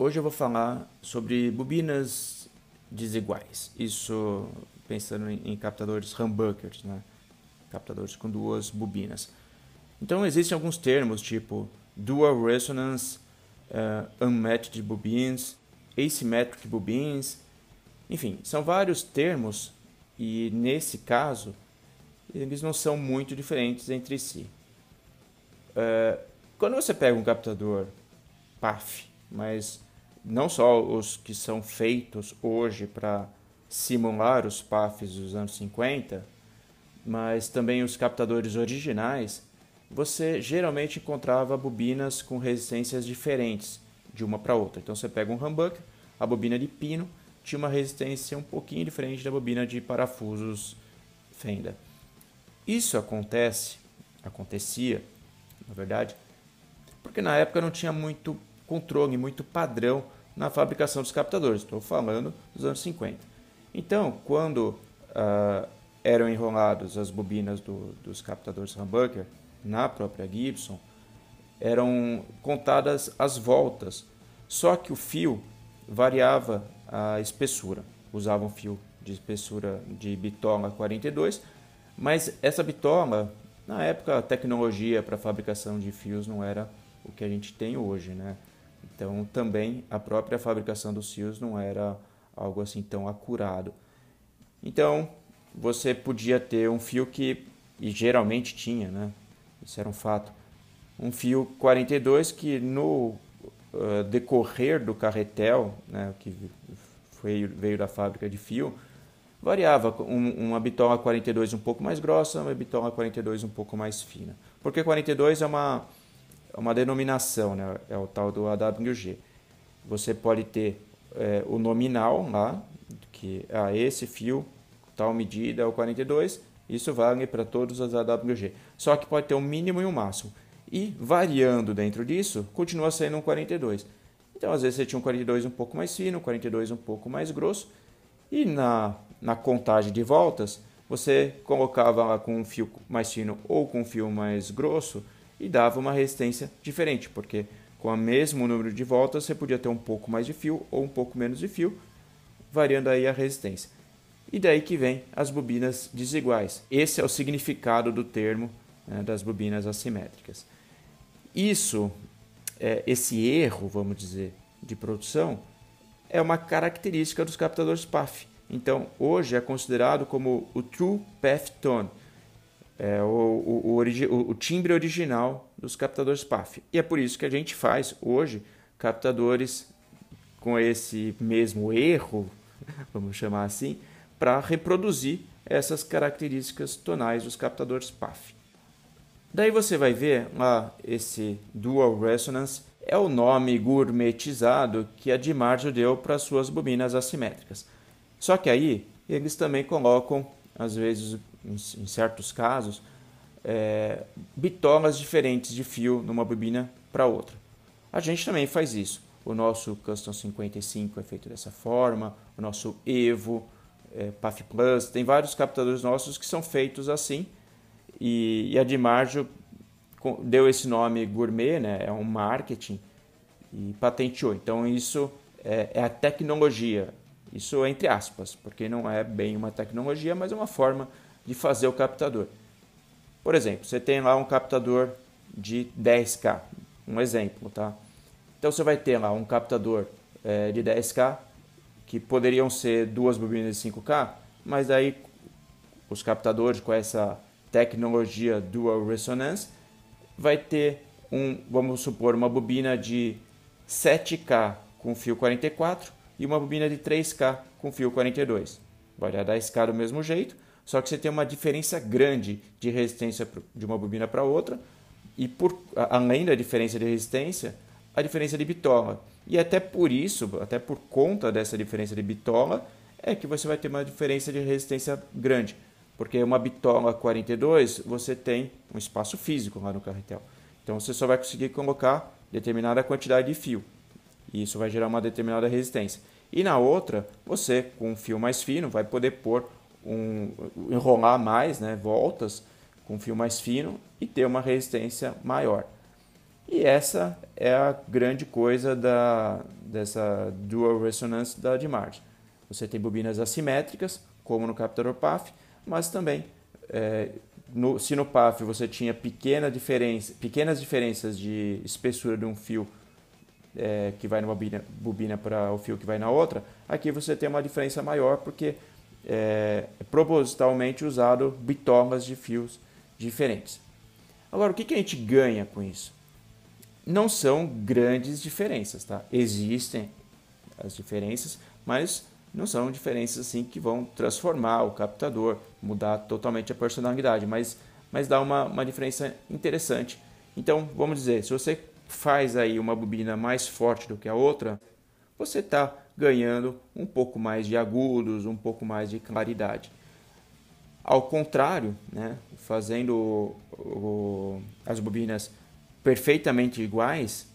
Hoje eu vou falar sobre bobinas desiguais. Isso pensando em, captadores humbuckers, né? captadores com duas bobinas. Então existem alguns termos tipo dual resonance, uh, unmatched bobines, asymmetric bobines, enfim, são vários termos e nesse caso eles não são muito diferentes entre si. Uh, quando você pega um captador PAF, mas não só os que são feitos hoje para simular os PAFs dos anos 50, mas também os captadores originais, você geralmente encontrava bobinas com resistências diferentes de uma para outra. Então você pega um humbucker, a bobina de pino tinha uma resistência um pouquinho diferente da bobina de parafusos fenda. Isso acontece, acontecia, na verdade, porque na época não tinha muito controle, muito padrão na fabricação dos captadores. Estou falando dos anos 50. Então, quando uh, eram enrolados as bobinas do, dos captadores humbucker na própria Gibson, eram contadas as voltas, só que o fio variava a espessura. Usavam fio de espessura de bitola 42, mas essa bitola, na época, a tecnologia para fabricação de fios não era o que a gente tem hoje, né? Então, também a própria fabricação dos fios não era algo assim tão acurado. Então, você podia ter um fio que, e geralmente tinha, né? Isso era um fato. Um fio 42 que no uh, decorrer do carretel, né, que foi, veio da fábrica de fio, variava um, uma bitola 42 um pouco mais grossa, uma bitola 42 um pouco mais fina. Porque 42 é uma, é uma denominação, né? é o tal do AWG. Você pode ter é, o nominal lá, que ah, esse fio, tal medida é o 42, isso vale para todos os AWG. Só que pode ter um mínimo e um máximo. E variando dentro disso, continua sendo um 42. Então, às vezes você tinha um 42 um pouco mais fino, um 42 um pouco mais grosso, e na, na contagem de voltas, você colocava lá com um fio mais fino ou com um fio mais grosso e dava uma resistência diferente, porque com o mesmo número de voltas você podia ter um pouco mais de fio ou um pouco menos de fio, variando aí a resistência. E daí que vem as bobinas desiguais. Esse é o significado do termo né, das bobinas assimétricas. Isso, é, esse erro, vamos dizer, de produção, é uma característica dos captadores PAF. Então, hoje é considerado como o True Path Tone, é, o, o, o, o, timbre original dos captadores PAF. E é por isso que a gente faz hoje captadores com esse mesmo erro, vamos chamar assim, para reproduzir essas características tonais dos captadores PAF. Daí você vai ver lá esse Dual Resonance é o nome gourmetizado que a Dimaggio deu para suas bobinas assimétricas. Só que aí eles também colocam, às vezes, em certos casos, é, bitolas diferentes de fio numa bobina para outra. A gente também faz isso. O nosso Custom 55 é feito dessa forma, o nosso Evo, é, PAF Plus, tem vários captadores nossos que são feitos assim. E, e a Dimaggio deu esse nome gourmet, né? é um marketing, e patenteou. Então isso é, é, a tecnologia, isso entre aspas, porque não é bem uma tecnologia, mas é uma forma fazer o captador. Por exemplo, você tem lá um captador de 10K, um exemplo, tá? Então você vai ter lá um captador é, de 10K, que poderiam ser duas bobinas de 5K, mas aí os captadores com essa tecnologia Dual Resonance vai ter um, vamos supor, uma bobina de 7K com fio 44 e uma bobina de 3K com fio 42. Vai dar 10K do mesmo jeito, só que você tem uma diferença grande de resistência de uma bobina para outra e por, além da diferença de resistência, a diferença de bitola. E até por isso, até por conta dessa diferença de bitola, é que você vai ter uma diferença de resistência grande. Porque uma bitola 42, você tem um espaço físico lá no carretel. Então você só vai conseguir colocar determinada quantidade de fio. E isso vai gerar uma determinada resistência. E na outra, você com um fio mais fino vai poder pôr um enrolar mais, né, voltas com fio mais fino e ter uma resistência maior. E essa é a grande coisa da, dessa Dual Resonance da DMARD. Você tem bobinas assimétricas, como no captador PAF, mas também é, no, se no PAF você tinha pequena diferença, pequenas diferenças de espessura de um fio é, que vai numa bobina, bobina para o fio que vai na outra, aqui você tem uma diferença maior porque é, propositalmente usado bitolas de fios diferentes. Agora, o que, que a gente ganha com isso? Não são grandes diferenças, tá? Existem as diferenças, mas não são diferenças assim que vão transformar o captador, mudar totalmente a personalidade, mas, mas dá uma, uma diferença interessante. Então, vamos dizer, se você faz aí uma bobina mais forte do que a outra, você está ganhando um pouco mais de agudos, um pouco mais de claridade. Ao contrário, né, fazendo o, o, as bobinas perfeitamente iguais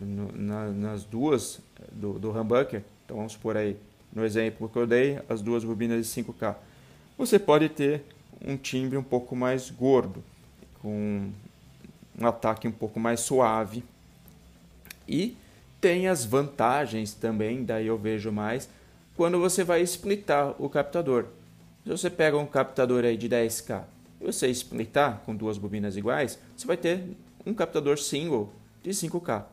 no, na, nas duas do, do humbucker, então vamos supor aí no exemplo que eu dei, as duas bobinas de 5K, você pode ter um timbre um pouco mais gordo, com um ataque um pouco mais suave. E tem as vantagens também, daí eu vejo mais, quando você vai splitar o captador. Se você pega um captador aí de 10K e você splitar com duas bobinas iguais, você vai ter um captador single de 5K.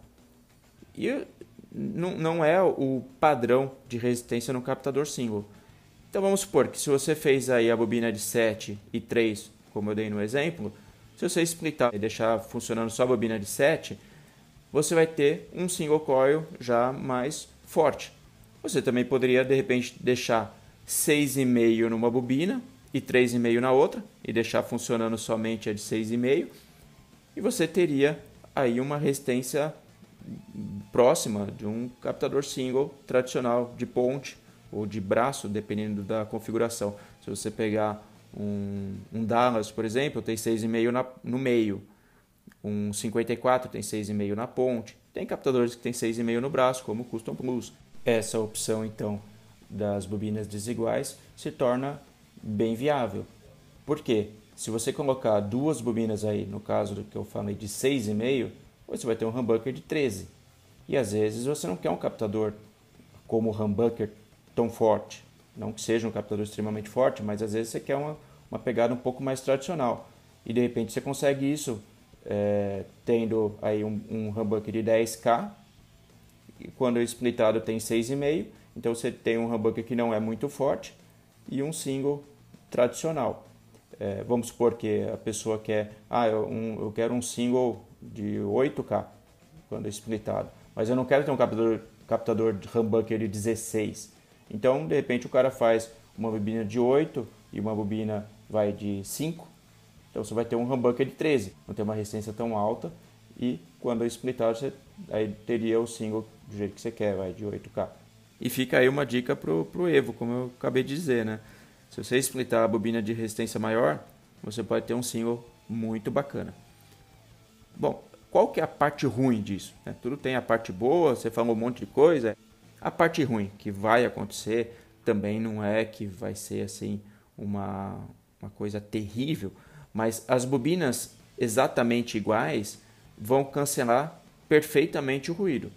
E não, é o padrão de resistência no captador single. Então vamos supor que se você fez aí a bobina de 7 e 3, como eu dei no exemplo, se você splitar e deixar funcionando só a bobina de 7, você vai ter um single coil já mais forte. Você também poderia de repente deixar 6,5 numa bobina e 3,5 na outra e deixar funcionando somente a de 6,5 e você teria aí uma resistência próxima de um captador single tradicional de ponte ou de braço, dependendo da configuração. Se você pegar um, um Dallas, por exemplo, tem 6,5 no meio. Um 54 tem 6,5 na ponte. Tem captadores que tem 6,5 no braço, como o Custom Plus. Essa opção, então, das bobinas desiguais se torna bem viável. Por quê? Se você colocar duas bobinas aí, no caso do que eu falei de 6,5, você vai ter um humbucker de 13. E às vezes você não quer um captador como o humbucker tão forte. Não que seja um captador extremamente forte, mas às vezes você quer uma, uma pegada um pouco mais tradicional. E de repente você consegue isso é, tendo aí um, um humbucker de 10K, e quando splitado tem 6,5, então você tem um humbucker que não é muito forte e um single tradicional. É, vamos supor que a pessoa quer, ah, eu, um, eu quero um single de 8K quando é splitado, mas eu não quero ter um captador, captador de humbucker de 16. Então, de repente, o cara faz uma bobina de 8 e uma bobina vai de 5. Então, você vai ter um humbucker de 13. Não tem uma resistência tão alta. E quando é splitado, você aí teria o single do jeito que você quer, vai de 8K. E fica aí uma dica pro, pro Evo, como eu acabei de dizer, né? Se você splitar a bobina de resistência maior, você pode ter um single muito bacana. Bom, qual que é a parte ruim disso? É, tudo tem a parte boa, você falou um monte de coisa. A parte ruim que vai acontecer também não é que vai ser assim uma, uma coisa terrível, mas as bobinas exatamente iguais vão cancelar perfeitamente o ruído.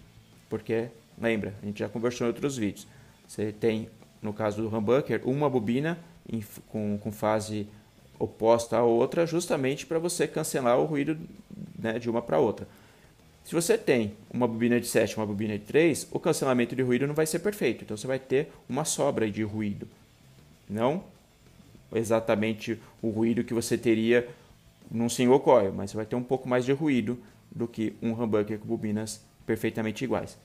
Porque, lembra, a gente já conversou em outros vídeos. Você tem, no caso do humbucker, uma bobina em, com, com fase oposta à outra, justamente para você cancelar o ruído né, de uma para outra. Se você tem uma bobina de 7 e uma bobina de 3, o cancelamento de ruído não vai ser perfeito. Então você vai ter uma sobra de ruído. Não exatamente o ruído que você teria num single coil, mas você vai ter um pouco mais de ruído do que um humbucker com bobinas perfeitamente iguais.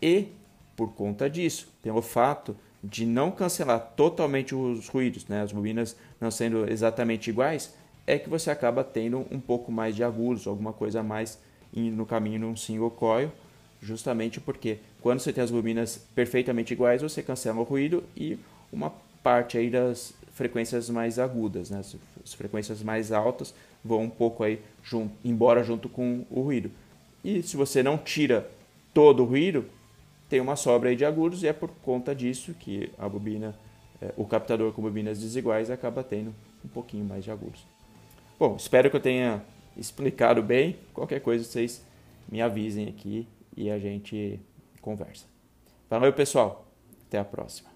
E, por conta disso, pelo fato de não cancelar totalmente os ruídos, né, as bobinas não sendo exatamente iguais, é que você acaba tendo um pouco mais de agudos, alguma coisa a mais no caminho num single coil, justamente porque quando você tem as bobinas perfeitamente iguais, você cancela o ruído e uma parte aí das frequências mais agudas, né? as frequências mais altas vão um pouco aí junto, embora junto com o ruído. E se você não tira todo o ruído, tem uma sobra aí de agudos e é por conta disso que a bobina, é, o captador com bobinas desiguais acaba tendo um pouquinho mais de agudos. Bom, espero que eu tenha explicado bem. Qualquer coisa vocês me avisem aqui e a gente conversa. Valeu, pessoal. Até a próxima.